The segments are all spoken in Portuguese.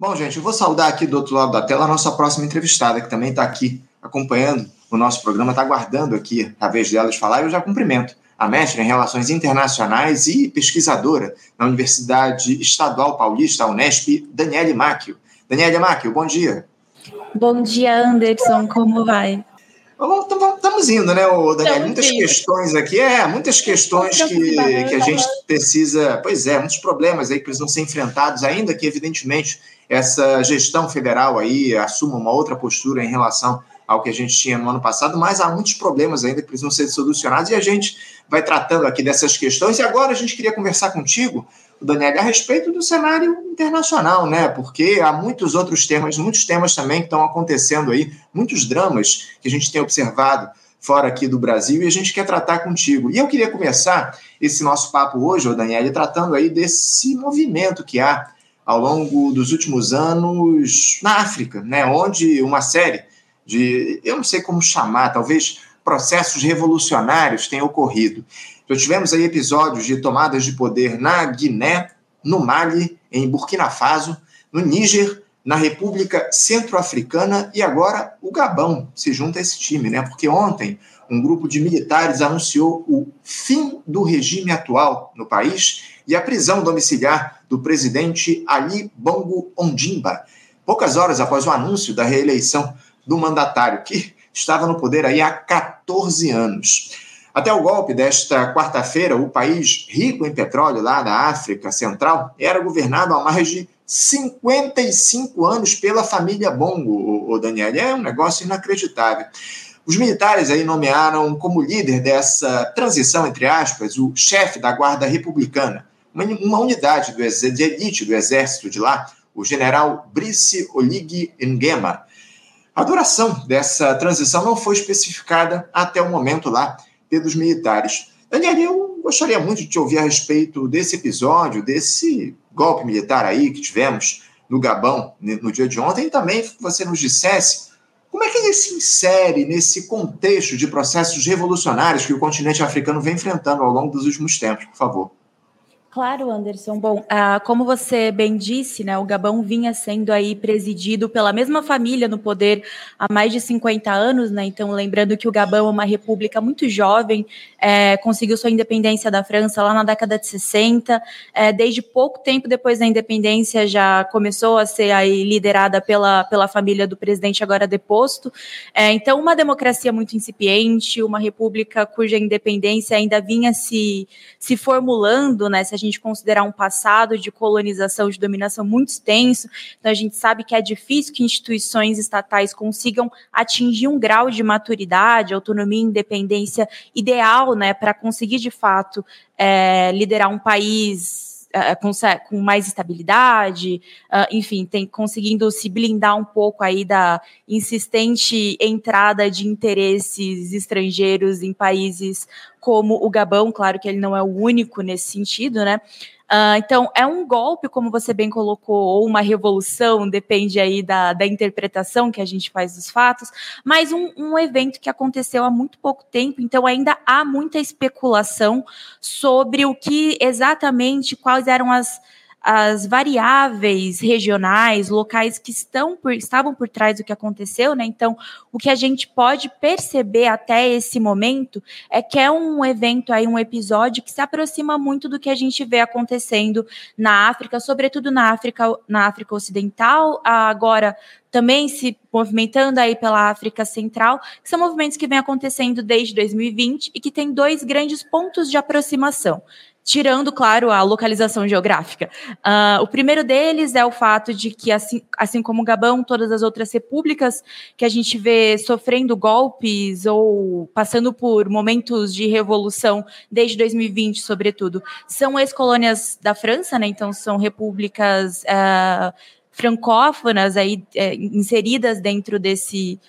Bom, gente, eu vou saudar aqui do outro lado da tela a nossa próxima entrevistada, que também está aqui acompanhando o nosso programa, está aguardando aqui a vez delas falar, e eu já cumprimento a mestre em Relações Internacionais e pesquisadora na Universidade Estadual Paulista, a Unesp, Daniele Macchio. Daniele Macchio, bom dia. Bom dia, Anderson, como vai? Estamos indo, né, Daniel? Muitas indo. questões aqui, é, muitas questões que, que a gente precisa, pois é, muitos problemas aí que precisam ser enfrentados, ainda que, evidentemente, essa gestão federal aí assuma uma outra postura em relação ao que a gente tinha no ano passado, mas há muitos problemas ainda que precisam ser solucionados e a gente vai tratando aqui dessas questões. E agora a gente queria conversar contigo, Daniel, a respeito do cenário internacional, né? Porque há muitos outros temas, muitos temas também que estão acontecendo aí, muitos dramas que a gente tem observado fora aqui do Brasil e a gente quer tratar contigo. E eu queria começar esse nosso papo hoje, Daniel, tratando aí desse movimento que há ao longo dos últimos anos na África, né? Onde uma série de, eu não sei como chamar, talvez processos revolucionários tenham ocorrido. Já tivemos aí episódios de tomadas de poder na Guiné, no Mali, em Burkina Faso, no Níger, na República Centro-Africana e agora o Gabão se junta a esse time, né? Porque ontem um grupo de militares anunciou o fim do regime atual no país e a prisão domiciliar do presidente Ali Bongo Ondimba, poucas horas após o anúncio da reeleição do mandatário, que estava no poder aí há 14 anos. Até o golpe desta quarta-feira, o país rico em petróleo lá da África Central era governado há mais de 55 anos pela família Bongo, o Daniel. É um negócio inacreditável. Os militares aí nomearam como líder dessa transição, entre aspas, o chefe da Guarda Republicana, uma, unidade do, de elite do exército de lá, o general Brice Oligui Nguema. A duração dessa transição não foi especificada até o momento lá pelos militares. Daniel, eu gostaria muito de te ouvir a respeito desse episódio, desse golpe militar aí que tivemos no Gabão no dia de ontem, e também que você nos dissesse como é que ele se insere nesse contexto de processos revolucionários que o continente africano vem enfrentando ao longo dos últimos tempos, por favor. Claro, Anderson. Bom, ah, como você bem disse, né, o Gabão vinha sendo aí presidido pela mesma família no poder há mais de 50 anos, né? Então, lembrando que o Gabão é uma república muito jovem, é, conseguiu sua independência da França lá na década de 60. É, desde pouco tempo depois da independência já começou a ser aí liderada pela, pela família do presidente agora deposto. É, então, uma democracia muito incipiente, uma república cuja independência ainda vinha se, se formulando, né? Se a gente considerar um passado de colonização, de dominação muito extenso, então a gente sabe que é difícil que instituições estatais consigam atingir um grau de maturidade, autonomia e independência ideal, né, para conseguir de fato é, liderar um país Uh, com, mais estabilidade, uh, enfim, tem conseguindo se blindar um pouco aí da insistente entrada de interesses estrangeiros em países como o Gabão, claro que ele não é o único nesse sentido, né? Uh, então, é um golpe, como você bem colocou, ou uma revolução, depende aí da, da interpretação que a gente faz dos fatos, mas um, um evento que aconteceu há muito pouco tempo, então ainda há muita especulação sobre o que exatamente, quais eram as as variáveis regionais, locais que estão por, estavam por trás do que aconteceu, né? Então, o que a gente pode perceber até esse momento é que é um evento aí, um episódio que se aproxima muito do que a gente vê acontecendo na África, sobretudo na África, na África Ocidental, agora também se movimentando aí pela África Central, que são movimentos que vêm acontecendo desde 2020 e que têm dois grandes pontos de aproximação tirando, claro, a localização geográfica. Uh, o primeiro deles é o fato de que, assim, assim como o Gabão, todas as outras repúblicas que a gente vê sofrendo golpes ou passando por momentos de revolução desde 2020, sobretudo, são ex-colônias da França, né? Então são repúblicas uh, francófonas aí uh, inseridas dentro desse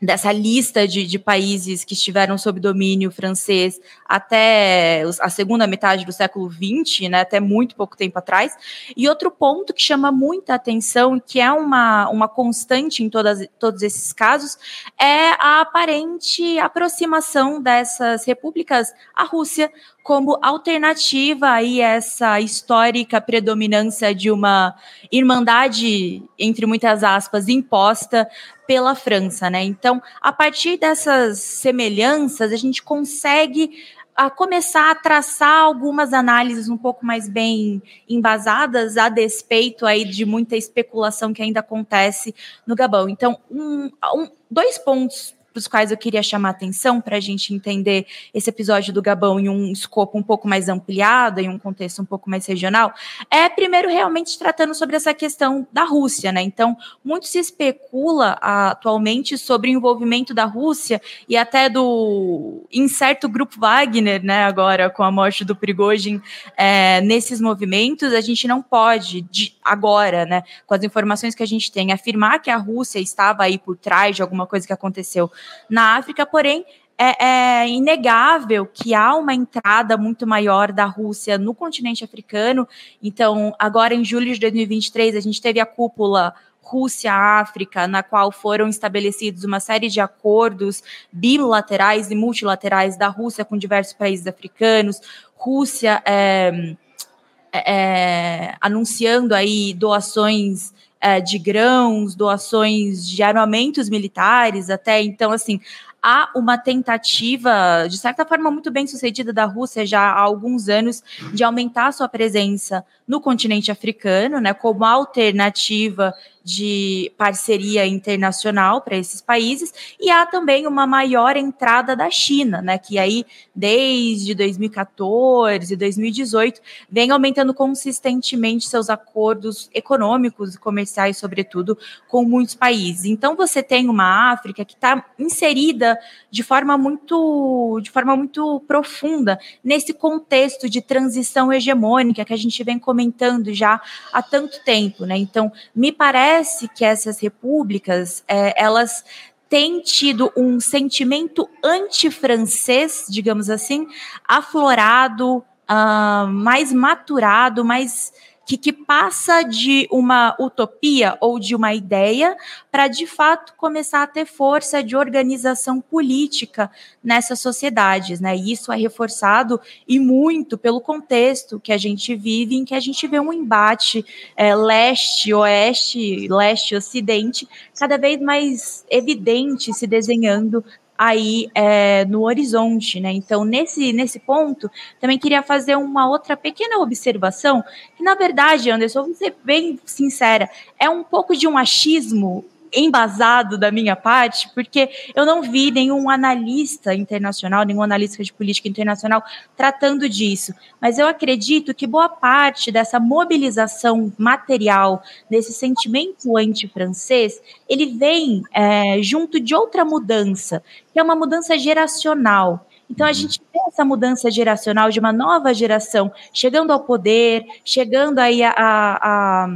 dessa lista de, de, países que estiveram sob domínio francês até a segunda metade do século XX, né, até muito pouco tempo atrás. E outro ponto que chama muita atenção que é uma, uma constante em todas, todos esses casos é a aparente aproximação dessas repúblicas à Rússia como alternativa aí essa histórica predominância de uma irmandade, entre muitas aspas, imposta pela França, né? Então, a partir dessas semelhanças, a gente consegue a começar a traçar algumas análises um pouco mais bem embasadas a despeito aí de muita especulação que ainda acontece no Gabão. Então, um, um, dois pontos para os quais eu queria chamar atenção para a gente entender esse episódio do Gabão em um escopo um pouco mais ampliado, em um contexto um pouco mais regional, é primeiro realmente tratando sobre essa questão da Rússia, né? Então, muito se especula atualmente sobre o envolvimento da Rússia e até do incerto grupo Wagner, né? Agora com a morte do Prigozhin é, nesses movimentos, a gente não pode de, agora, né? Com as informações que a gente tem, afirmar que a Rússia estava aí por trás de alguma coisa que aconteceu na África, porém é, é, inegável que há uma entrada muito maior da Rússia no continente africano. Então, agora em julho de 2023, a gente teve a cúpula Rússia-África, na qual foram estabelecidos uma série de acordos bilaterais e multilaterais da Rússia com diversos países africanos. Rússia é, anunciando aí doações é, de grãos, doações de armamentos militares, até então, assim, há uma tentativa, de certa forma, muito bem sucedida da Rússia já há alguns anos, de aumentar sua presença no continente africano, né, como alternativa de parceria internacional para esses países, e há também uma maior entrada da China, né, que aí desde 2014, 2018 vem aumentando consistentemente seus acordos econômicos e comerciais, sobretudo, com muitos países. Então você tem uma África que está inserida de forma muito, de forma muito profunda nesse contexto de transição hegemônica que a gente vem comentando já há tanto tempo, né? Então me parece parece que essas repúblicas, é, elas têm tido um sentimento anti-francês, digamos assim, aflorado, uh, mais maturado, mais que, que passa de uma utopia ou de uma ideia para, de fato, começar a ter força de organização política nessas sociedades. Né? E isso é reforçado e muito pelo contexto que a gente vive, em que a gente vê um embate é, leste-oeste, leste-ocidente, cada vez mais evidente se desenhando aí é, no horizonte, né? Então, nesse, nesse ponto, também queria fazer uma outra pequena observação, que na verdade, Anderson, vou ser bem sincera, é um pouco de um achismo embasado da minha parte, porque eu não vi nenhum analista internacional, nenhum analista de política internacional tratando disso. Mas eu acredito que boa parte dessa mobilização material, desse sentimento anti-francês, ele vem é, junto de outra mudança, que é uma mudança geracional. Então a gente vê essa mudança geracional de uma nova geração chegando ao poder, chegando aí a, a,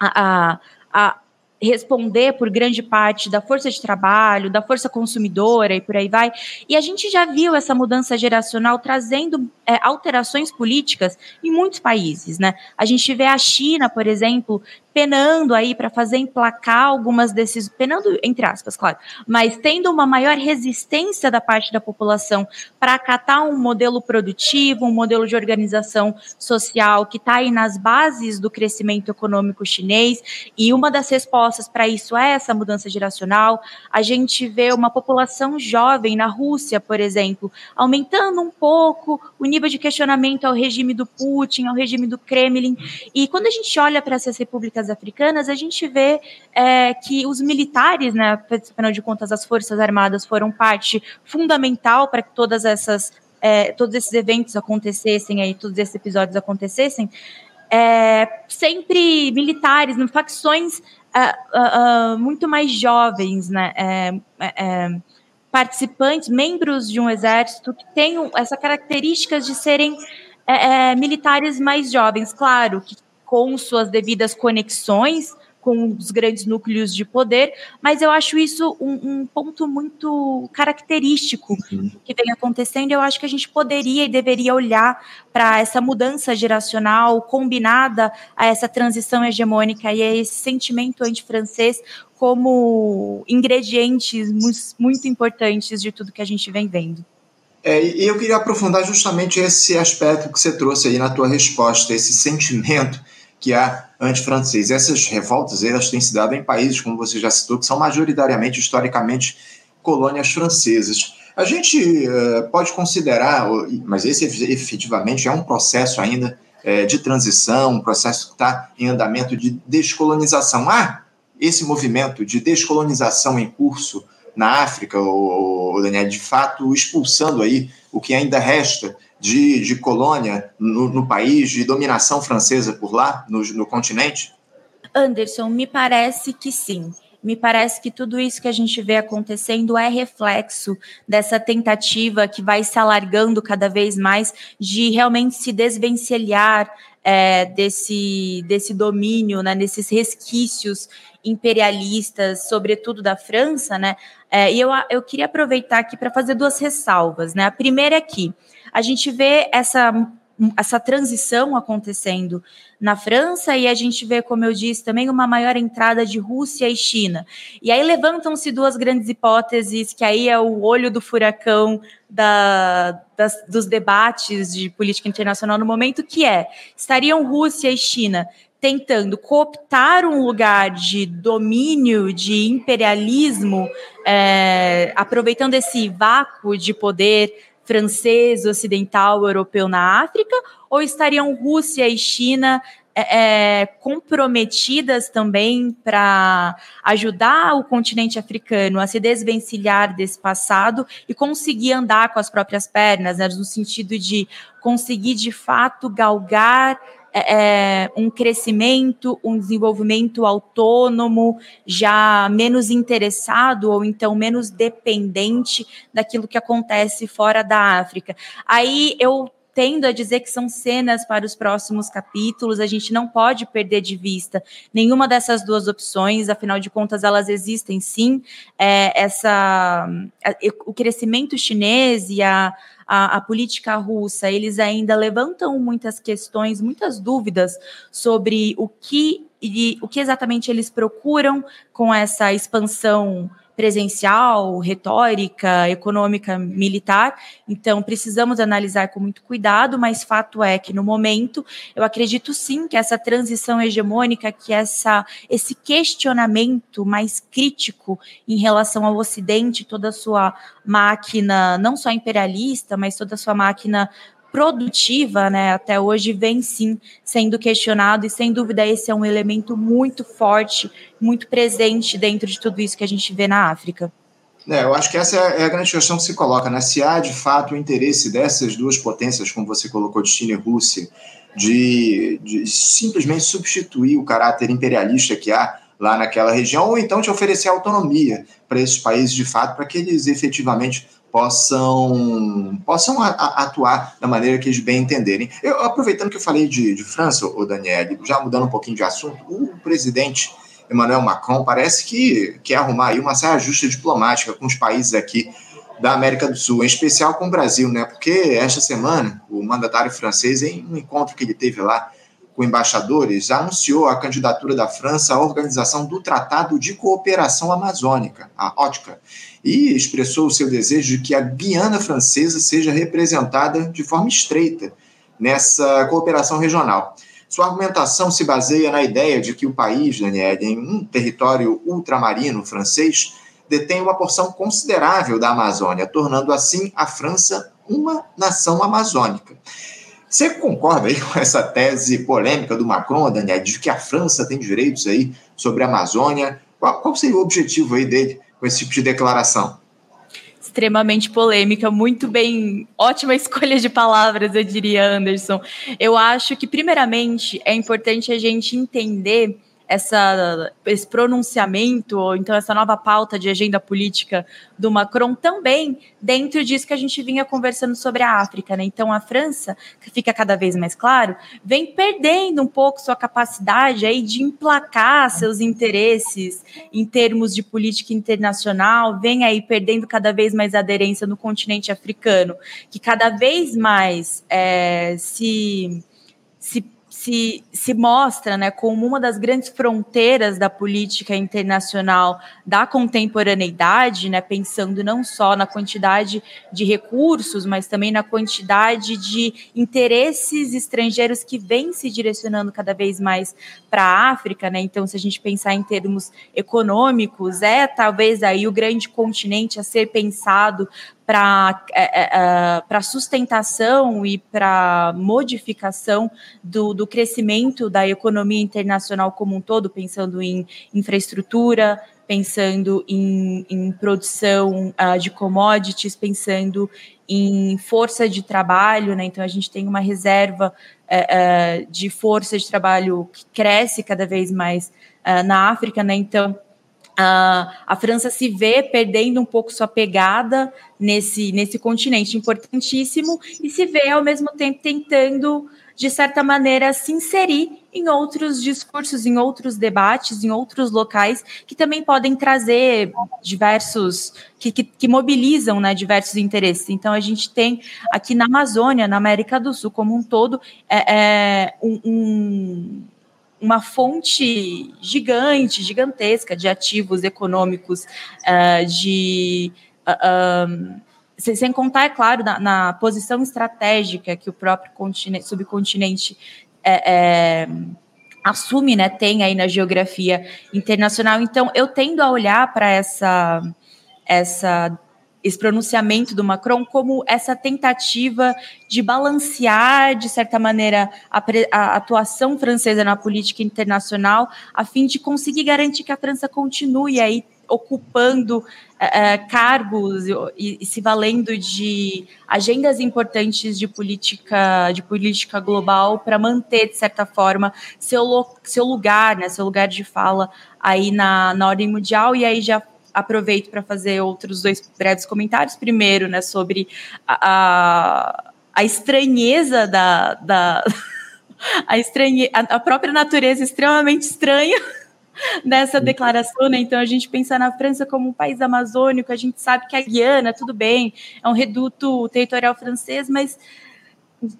a, a responder por grande parte da força de trabalho, da força consumidora e por aí vai. E a gente já viu essa mudança geracional trazendo é, alterações políticas em muitos países, né? A gente vê a China, por exemplo, penando aí para fazer emplacar algumas desses, penando entre aspas, claro, mas tendo uma maior resistência da parte da população para acatar um modelo produtivo, um modelo de organização social que está aí nas bases do crescimento econômico chinês, e uma das respostas para isso é essa mudança geracional. A gente vê uma população jovem na Rússia, por exemplo, aumentando um pouco o nível de questionamento ao regime do Putin, ao regime do Kremlin, e quando a gente olha para essas repúblicas africanas, a gente vê é, que os militares, né, afinal de contas, as Forças Armadas foram parte fundamental para que todas essas, é, todos esses eventos acontecessem, aí, todos esses episódios acontecessem, é, sempre militares, né, facções uh, uh, muito mais jovens, né, é, é, participantes, membros de um exército que tenham essa características de serem militares mais jovens, claro, que com suas devidas conexões com os grandes núcleos de poder, mas eu acho isso um, um ponto muito característico uhum. que vem acontecendo. Eu acho que a gente poderia e deveria olhar para essa mudança geracional combinada a essa transição hegemônica e a esse sentimento antifrancês como ingredientes muito, importantes de tudo que a gente vem vendo. É, e eu queria aprofundar justamente esse aspecto que você trouxe aí na tua resposta, esse sentimento que há anti-francês. Essas revoltas elas têm se dado em países, como você já citou, que são majoritariamente, historicamente, colônias francesas. A gente uh, pode considerar, mas esse efetivamente é um processo ainda uh, de transição, um processo que está em andamento de descolonização. Há esse movimento de descolonização em curso na África, o, Daniel, de fato expulsando aí o que ainda resta de, de colônia no, no país, de dominação francesa por lá, no, no continente? Anderson, me parece que sim. Me parece que tudo isso que a gente vê acontecendo é reflexo dessa tentativa que vai se alargando cada vez mais de realmente se desvencilhar é, desse, desse domínio, né, nesses resquícios imperialistas, sobretudo da França, né? É, e eu, eu queria aproveitar aqui para fazer duas ressalvas, né? A primeira é que a gente vê essa essa transição acontecendo na França e a gente vê, como eu disse, também uma maior entrada de Rússia e China. E aí levantam-se duas grandes hipóteses, que aí é o olho do furacão da, das, dos debates de política internacional no momento, que é, estariam Rússia e China tentando cooptar um lugar de domínio, de imperialismo, é, aproveitando esse vácuo de poder francês, ocidental, europeu na África, ou estariam Rússia e China é, é comprometidas também para ajudar o continente africano a se desvencilhar desse passado e conseguir andar com as próprias pernas, né, no sentido de conseguir de fato galgar é, é, um crescimento, um desenvolvimento autônomo, já menos interessado ou então menos dependente daquilo que acontece fora da África. Aí eu tendo a dizer que são cenas para os próximos capítulos, a gente não pode perder de vista nenhuma dessas duas opções, afinal de contas, elas existem sim. É, essa, o crescimento chinês e a, a, a, política russa, eles ainda levantam muitas questões, muitas dúvidas sobre o que, e, o que exatamente eles procuram com essa expansão presencial, retórica, econômica, militar. Então, precisamos analisar com muito cuidado, mas fato é que no momento, eu acredito sim que essa transição hegemônica, que essa esse questionamento mais crítico em relação ao Ocidente, toda a sua máquina, não só imperialista, mas toda a sua máquina produtiva, né, até hoje vem sim sendo questionado e sem dúvida esse é um elemento muito forte, muito presente dentro de tudo isso que a gente vê na África. É, eu acho que essa é a grande questão que se coloca, né? Se há de fato o interesse dessas duas potências, como você colocou, de China e Rússia, de, de simplesmente substituir o caráter imperialista que há lá naquela região, ou então de oferecer autonomia para esses países de fato, para que eles efetivamente possam, possam atuar da maneira que eles bem entenderem. Eu, aproveitando que eu falei de, de França, o Daniel, já mudando um pouquinho de assunto, o presidente Emmanuel Macron parece que quer arrumar aí uma saia justa diplomática com os países aqui da América do Sul, em especial com o Brasil, né? Porque esta semana o mandatário francês, em um encontro que ele teve lá com embaixadores, anunciou a candidatura da França à organização do Tratado de Cooperação Amazônica, a OTCA, e expressou o seu desejo de que a Guiana Francesa seja representada de forma estreita nessa cooperação regional. Sua argumentação se baseia na ideia de que o país, Daniel, em um território ultramarino francês, detém uma porção considerável da Amazônia, tornando assim a França uma nação amazônica. Você concorda aí com essa tese polêmica do Macron, Daniel, de que a França tem direitos aí sobre a Amazônia? Qual, qual seria o objetivo aí dele com esse tipo de declaração? extremamente polêmica, muito bem, ótima escolha de palavras, eu diria, Anderson. Eu acho que, primeiramente, é importante a gente entender essa, esse pronunciamento, ou então essa nova pauta de agenda política do Macron também dentro disso que a gente vinha conversando sobre a África, né? Então a França, que fica cada vez mais claro, vem perdendo um pouco sua capacidade aí de emplacar seus interesses em termos de política internacional, vem aí perdendo cada vez mais aderência no continente africano, que cada vez mais é, se se se, se mostra né, como uma das grandes fronteiras da política internacional da contemporaneidade, né, pensando não só na quantidade de recursos, mas também na quantidade de interesses estrangeiros que vêm se direcionando cada vez mais para a África. Né? Então, se a gente pensar em termos econômicos, é talvez aí o grande continente a ser pensado para é, é, é sustentação e para modificação do, do crescimento da economia internacional como um todo, pensando em infraestrutura, pensando em, em produção uh, de commodities, pensando em força de trabalho, né? Então a gente tem uma reserva uh, de força de trabalho que cresce cada vez mais na África, né? Então Uh, a França se vê perdendo um pouco sua pegada nesse, nesse continente importantíssimo e se vê ao mesmo tempo tentando, de certa maneira, se inserir em outros discursos, em outros debates, em outros locais que também podem trazer diversos, que, que, que mobilizam né, diversos interesses. Então, a gente tem aqui na Amazônia, na América do Sul como um todo, é, é um, um uma fonte gigante, gigantesca de ativos econômicos, uh, de. Uh, um, sem contar, é claro, na, na, posição estratégica que o próprio continente, subcontinente é, é, assume, né, tem aí na geografia internacional. Então, eu tendo a olhar para essa, essa esse pronunciamento do Macron como essa tentativa de balancear, de certa maneira, a, a, atuação francesa na política internacional, a fim de conseguir garantir que a França continue aí ocupando é, cargos e, e, se valendo de agendas importantes de política de política global para manter de certa forma seu, seu lugar, né, seu lugar de fala aí na, na ordem mundial. E aí já aproveito para fazer outros dois breves comentários. Primeiro, né, sobre a, a estranheza da, da a, estranhe, a, própria natureza extremamente estranha dessa declaração, né? Então a gente pensa na França como um país amazônico, a gente sabe que a Guiana, tudo bem, é um reduto territorial francês, mas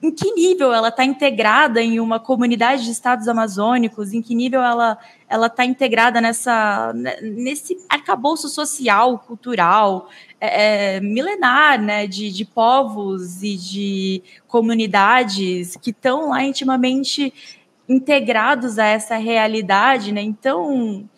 em que nível ela está integrada em uma comunidade de estados amazônicos, em que nível ela ela está integrada nessa né, nesse arcabouço social, cultural, é, é, milenar, né, de, de povos e de comunidades que estão lá intimamente integrados a essa realidade, né? Então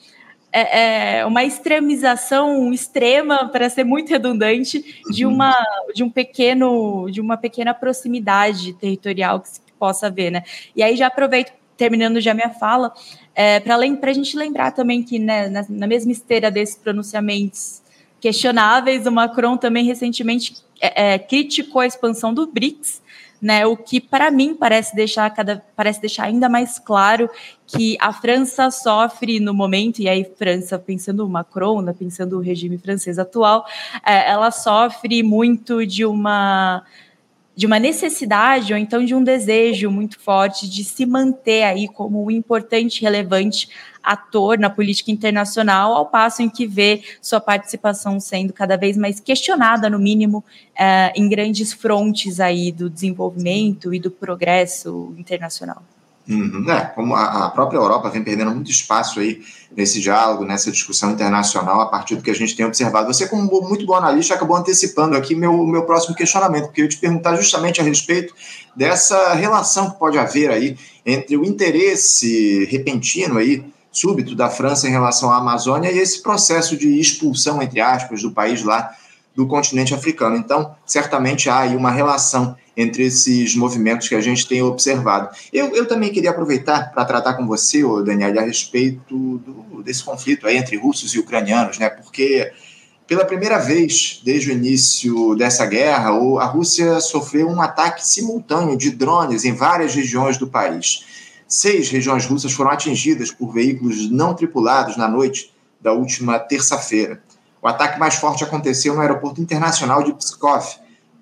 é, é uma extremização extrema, para ser muito redundante, de uhum. uma de um pequeno de uma pequena proximidade territorial que se possa ver, né? E aí já aproveito terminando já minha fala é, para a gente lembrar também que né, na, na, mesma esteira desses pronunciamentos questionáveis, o Macron também recentemente é, é, criticou a expansão do BRICS né? O que para mim parece deixar cada parece deixar ainda mais claro que a França sofre no momento e aí França pensando o Macron, né, pensando o regime francês atual, é, ela sofre muito de uma de uma necessidade ou então de um desejo muito forte de se manter aí como um importante, relevante ator na política internacional, ao passo em que vê sua participação sendo cada vez mais questionada, no mínimo, eh, em grandes frontes aí do desenvolvimento e do progresso internacional. Uhum. É, como a, própria Europa vem perdendo muito espaço aí nesse diálogo, nessa discussão internacional, a partir do que a gente tem observado. Você, como muito bom analista, acabou antecipando aqui meu, meu próximo questionamento, porque eu te perguntar justamente a respeito dessa relação que pode haver aí entre o interesse repentino aí, súbito da França em relação à Amazônia e esse processo de expulsão, entre aspas, do país lá do continente africano. Então, certamente há aí uma relação entre esses movimentos que a gente tem observado. Eu, eu também queria aproveitar para tratar com você, Daniel, a respeito do, desse conflito aí entre russos e ucranianos, né? Porque pela primeira vez desde o início dessa guerra, a Rússia sofreu um ataque simultâneo de drones em várias regiões do país. Seis regiões russas foram atingidas por veículos não tripulados na noite da última terça-feira. O ataque mais forte aconteceu no aeroporto internacional de Pskov,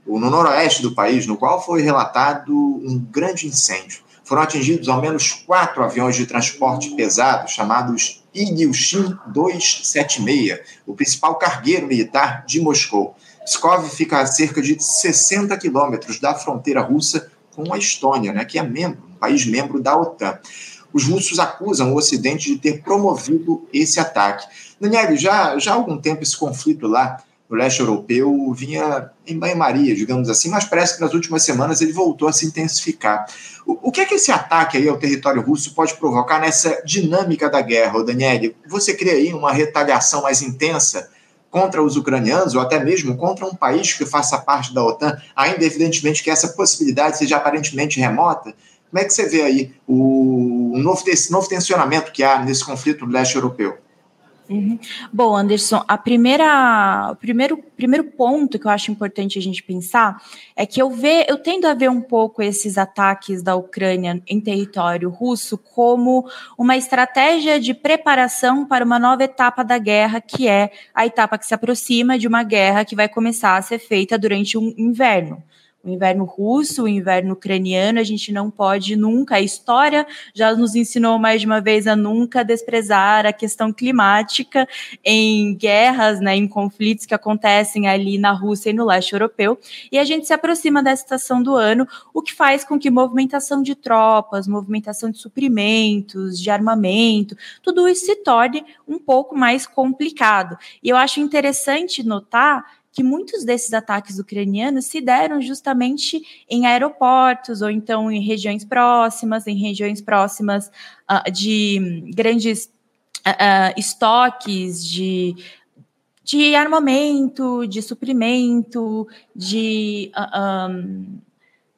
no noroeste do país, no qual foi relatado um grande incêndio. Foram atingidos ao menos quatro aviões de transporte pesado, chamados Ilyushin 276, o principal cargueiro militar de Moscou. Pskov fica a cerca de 60 quilômetros da fronteira russa com a Estônia, né, que é membro, um país membro da OTAN. Os russos acusam o Ocidente de ter promovido esse ataque. Daniel, já, já há algum tempo esse conflito lá no leste europeu vinha em banho-maria, digamos assim, mas parece que nas últimas semanas ele voltou a se intensificar. O, o, que é que esse ataque aí ao território russo pode provocar nessa dinâmica da guerra, Daniel? Você crê aí uma retaliação mais intensa contra os ucranianos ou até mesmo contra um país que faça parte da OTAN, ainda evidentemente que essa possibilidade seja aparentemente remota? Como é que você vê aí o, o novo, esse novo tensionamento que há nesse conflito leste europeu? Uhum. Bom, Anderson, a primeira, o primeiro, primeiro ponto que eu acho importante a gente pensar é que eu, ve, eu tendo a ver um pouco esses ataques da Ucrânia em território russo como uma estratégia de preparação para uma nova etapa da guerra, que é a etapa que se aproxima de uma guerra que vai começar a ser feita durante um inverno o inverno russo, o inverno ucraniano, a gente não pode nunca, a história já nos ensinou mais de uma vez a nunca desprezar a questão climática em guerras, né, em conflitos que acontecem ali na Rússia e no leste europeu, e a gente se aproxima dessa estação do ano, o que faz com que movimentação de tropas, movimentação de suprimentos, de armamento, tudo isso se torne um pouco mais complicado. E eu acho interessante notar que muitos desses ataques ucranianos se deram justamente em aeroportos ou então em regiões próximas, em regiões próximas uh, de grandes uh, estoques de, de armamento, de suprimento, de um,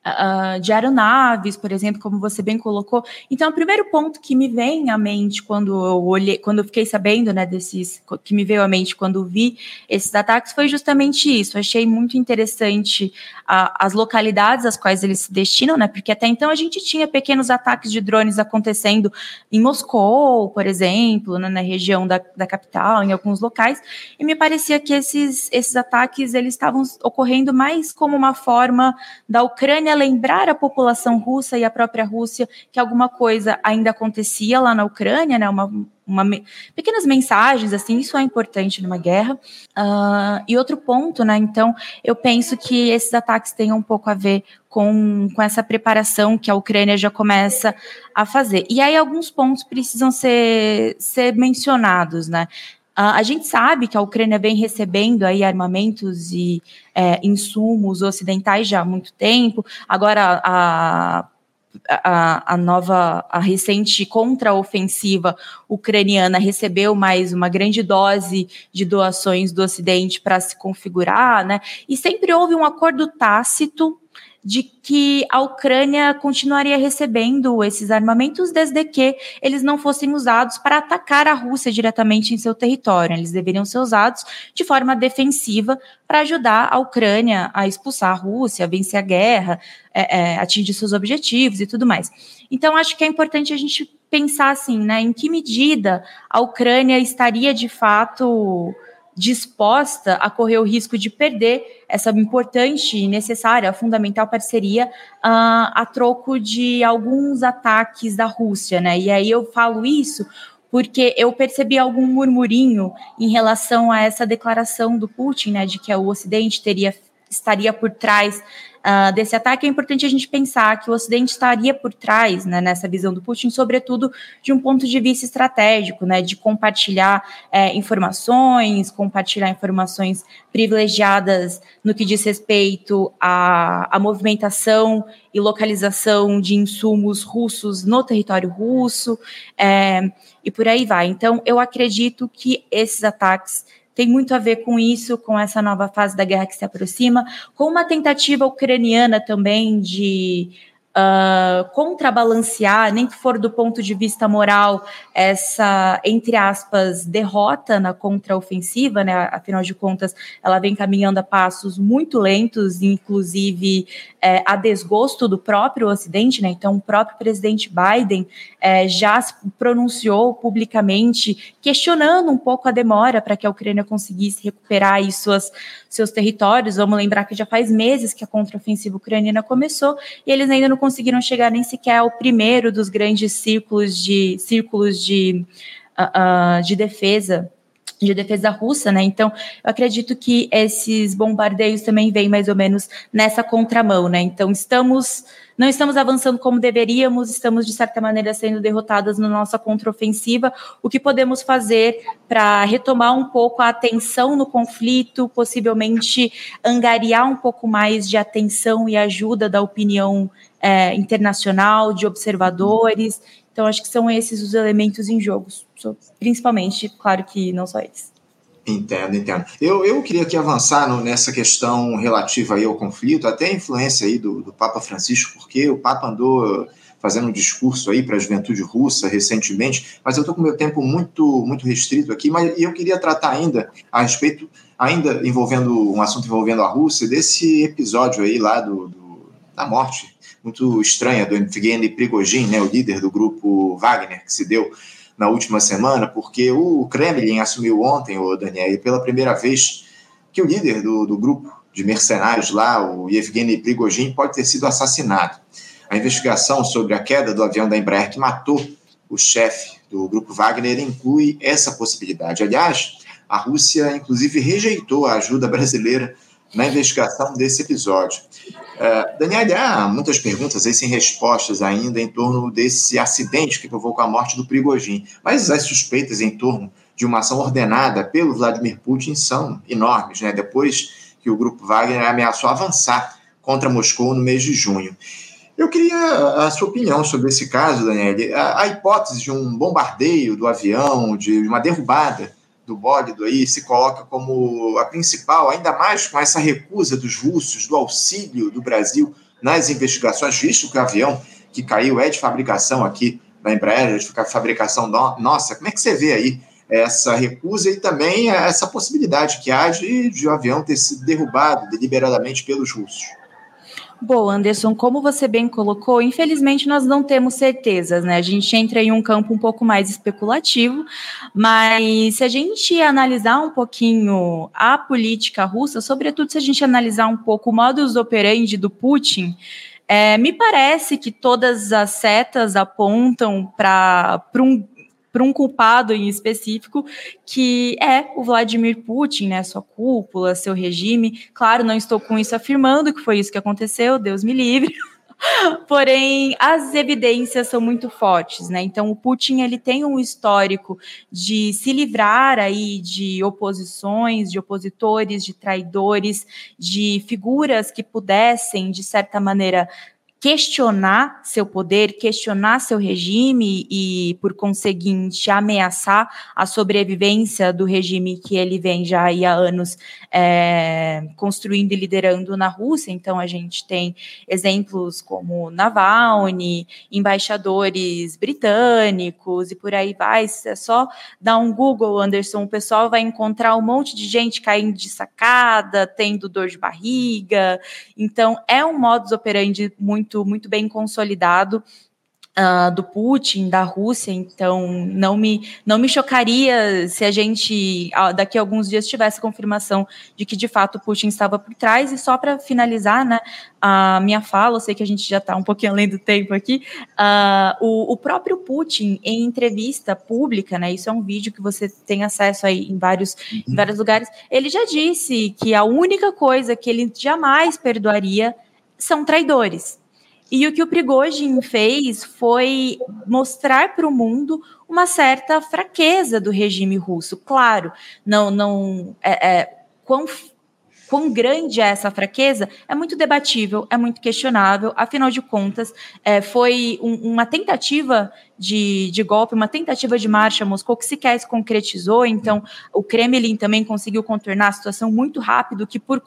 uh, de aeronaves, por exemplo, como você bem colocou. Então, o primeiro ponto que me vem à mente quando eu olhei, quando eu fiquei sabendo, né, desses, que me veio à mente quando vi esses ataques foi justamente isso. Achei muito interessante uh, as localidades às quais eles se destinam, né, porque até então a gente tinha pequenos ataques de drones acontecendo em Moscou, por exemplo, né, na região da, da capital, em alguns locais, e me parecia que esses, esses ataques eles estavam ocorrendo mais como uma forma da Ucrânia lembrar a população russa e a própria Rússia que alguma coisa ainda acontecia lá na Ucrânia, né? Uma, uma pequenas mensagens, assim, isso é importante numa guerra. Uh, e outro ponto, né? Então, eu penso que esses ataques têm um pouco a ver com, com essa preparação que a Ucrânia já começa a fazer. E aí, alguns pontos precisam ser, ser mencionados, né? Uh, a gente sabe que a Ucrânia vem recebendo aí armamentos e é, insumos ocidentais já há muito tempo. Agora a, a, a, nova, a recente contraofensiva ucraniana recebeu mais uma grande dose de doações do Ocidente para se configurar, né? E sempre houve um acordo tácito de que a Ucrânia continuaria recebendo esses armamentos desde que eles não fossem usados para atacar a Rússia diretamente em seu território. Eles deveriam ser usados de forma defensiva para ajudar a Ucrânia a expulsar a Rússia, a vencer a guerra, é, é, atingir seus objetivos e tudo mais. Então, acho que é importante a gente pensar assim, né? Em que medida a Ucrânia estaria de fato disposta a correr o risco de perder essa importante e necessária, fundamental parceria uh, a troco de alguns ataques da Rússia, né? E aí eu falo isso porque eu percebi algum murmurinho em relação a essa declaração do Putin, né, de que o Ocidente teria estaria por trás uh, desse ataque, é importante a gente pensar que o Ocidente estaria por trás, né, nessa visão do Putin, sobretudo de um ponto de vista estratégico, né, de compartilhar é, informações, compartilhar informações privilegiadas no que diz respeito à, à movimentação e localização de insumos russos no território russo, é, e por aí vai. Então, eu acredito que esses ataques tem muito a ver com isso, com essa nova fase da guerra que se aproxima, com uma tentativa ucraniana também de uh, contrabalancear, nem que for do ponto de vista moral, essa, entre aspas, derrota na contraofensiva, né? Afinal de contas, ela vem caminhando a passos muito lentos, inclusive é, a desgosto do próprio Ocidente, né? Então, o próprio presidente Biden é, já se pronunciou publicamente questionando um pouco a demora para que a Ucrânia conseguisse recuperar aí suas, seus territórios. Vamos lembrar que já faz meses que a contraofensiva ucraniana começou e eles ainda não conseguiram chegar nem sequer ao primeiro dos grandes círculos de círculos de, uh, uh, de defesa de defesa russa, né? Então, eu acredito que esses bombardeios também vêm mais ou menos nessa contramão, né? Então, estamos não estamos avançando como deveríamos, estamos de certa maneira sendo derrotadas na nossa contraofensiva. O que podemos fazer para retomar um pouco a atenção no conflito, possivelmente angariar um pouco mais de atenção e ajuda da opinião é, internacional, de observadores. Então, acho que são esses os elementos em jogo, principalmente, claro que não só eles. Entendo, entendo. Eu, eu queria aqui avançar no, nessa questão relativa aí ao conflito, até a influência aí do, do Papa Francisco, porque o Papa andou fazendo um discurso aí para a juventude russa recentemente, mas eu estou com meu tempo muito muito restrito aqui, mas eu queria tratar ainda a respeito, ainda envolvendo um assunto envolvendo a Rússia, desse episódio aí lá do, do da morte muito estranha do Evgeny Prigozhin, né, o líder do grupo Wagner, que se deu na última semana, porque o Kremlin assumiu ontem, o Daniel, pela primeira vez que o líder do, do grupo de mercenários lá, o Yevgeny Prigozhin, pode ter sido assassinado. A investigação sobre a queda do avião da Embraer que matou o chefe do grupo Wagner inclui essa possibilidade. Aliás, a Rússia, inclusive, rejeitou a ajuda brasileira na investigação desse episódio. Uh, Daniel, há muitas perguntas aí sem respostas ainda em torno desse acidente que provocou a morte do Prigogine, mas as suspeitas em torno de uma ação ordenada pelo Vladimir Putin são enormes, né? depois que o grupo Wagner ameaçou avançar contra Moscou no mês de junho. Eu queria a sua opinião sobre esse caso, Daniel. A, a hipótese de um bombardeio do avião, de uma derrubada do bólido aí se coloca como a principal, ainda mais com essa recusa dos russos do auxílio do Brasil nas investigações, visto que o avião que caiu é de fabricação aqui na Embraer, é de fabricação no, nossa. Como é que você vê aí essa recusa e também essa possibilidade que há de, de o avião ter sido derrubado deliberadamente pelos russos? Bom, Anderson, como você bem colocou, infelizmente nós não temos certezas, né? A gente entra em um campo um pouco mais especulativo, mas se a gente analisar um pouquinho a política russa, sobretudo se a gente analisar um pouco o modus operandi do Putin, é, me parece que todas as setas apontam para um para um culpado em específico, que é o Vladimir Putin, né, sua cúpula, seu regime. Claro, não estou com isso afirmando que foi isso que aconteceu, Deus me livre. Porém, as evidências são muito fortes, né? Então, o Putin ele tem um histórico de se livrar aí de oposições, de opositores, de traidores, de figuras que pudessem, de certa maneira, questionar seu poder, questionar seu regime e, por conseguinte, ameaçar a sobrevivência do regime que ele vem já há anos é, construindo e liderando na Rússia. Então, a gente tem exemplos como Navalny, embaixadores britânicos e por aí vai. É só dar um Google, Anderson, o pessoal vai encontrar um monte de gente caindo de sacada, tendo dor de barriga. Então, é um modus operandi muito muito, muito bem consolidado. Uh, do Putin, da Rússia, então não me, não me chocaria se a gente daqui a alguns dias tivesse confirmação de que de fato Putin estava por trás. E só para finalizar né, a minha fala, eu sei que a gente já está um pouquinho além do tempo aqui, uh, o, o, próprio Putin, em entrevista pública, né, isso é um vídeo que você tem acesso aí em vários, uhum. em vários lugares, ele já disse que a única coisa que ele jamais perdoaria são traidores. E o que o Prigozhin fez foi mostrar para o mundo uma certa fraqueza do regime russo. Claro, não, não é, é, quão quão grande é essa fraqueza é muito debatível, é muito questionável. Afinal de contas, é, foi um, uma tentativa de, de, golpe, uma tentativa de marcha Moscou que sequer se concretizou. Então, o Kremlin também conseguiu contornar a situação muito rápido, que por,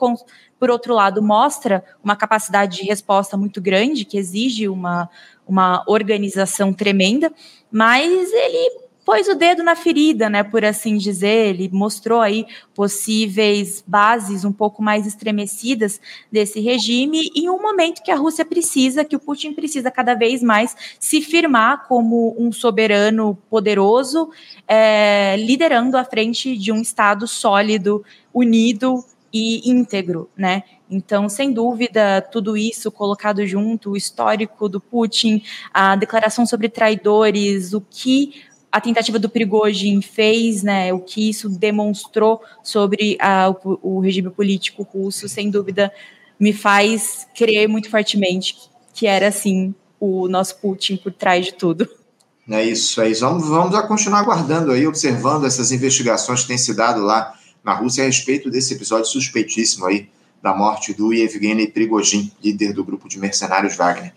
por outro lado mostra uma capacidade de resposta muito grande, que exige uma, uma organização tremenda, mas ele pôs o dedo na ferida, né, por assim dizer, ele mostrou aí possíveis bases um pouco mais estremecidas desse regime em um momento que a Rússia precisa, que o Putin precisa cada vez mais se firmar como um soberano poderoso, é, liderando à frente de um Estado sólido, unido e íntegro, né? Então, sem dúvida, tudo isso colocado junto, o histórico do Putin, a declaração sobre traidores, o que a tentativa do Prigozhin fez, né, o que isso demonstrou sobre a, o, o, regime político russo, sem dúvida, me faz crer muito fortemente que era, assim, o nosso Putin por trás de tudo. É isso, é isso. Vamos, vamos continuar aguardando aí, observando essas investigações que têm se dado lá na Rússia a respeito desse episódio suspeitíssimo aí da morte do Yevgeny Prigozhin, líder do grupo de mercenários Wagner.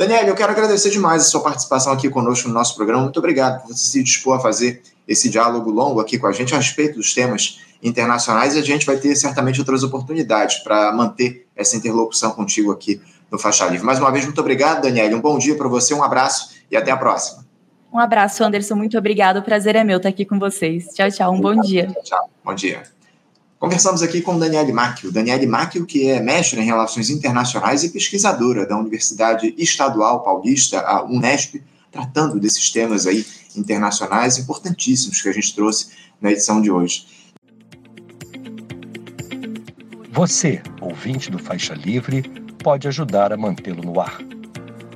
Daniel, eu quero agradecer demais a sua participação aqui conosco no nosso programa. Muito obrigado por você se dispor a fazer esse diálogo longo aqui com a gente a respeito dos temas internacionais e a gente vai ter certamente outras oportunidades para manter essa interlocução contigo aqui no Faixa Livre. Mais uma vez, muito obrigado, Daniel. Um bom dia para você, um abraço e até a próxima. Um abraço, Anderson. Muito obrigado. O prazer é meu estar aqui com vocês. Tchau, tchau. Um obrigado. bom dia. Tchau, tchau. Bom dia. Conversamos aqui com Daniele Macchio. Daniele Macchio, que é mestre em Relações Internacionais e pesquisadora da Universidade Estadual Paulista, a Unesp, tratando desses temas aí internacionais importantíssimos que a gente trouxe na edição de hoje. Você, ouvinte do Faixa Livre, pode ajudar a mantê-lo no ar.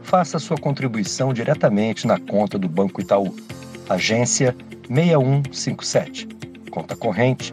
Faça sua contribuição diretamente na conta do Banco Itaú, agência 6157, conta corrente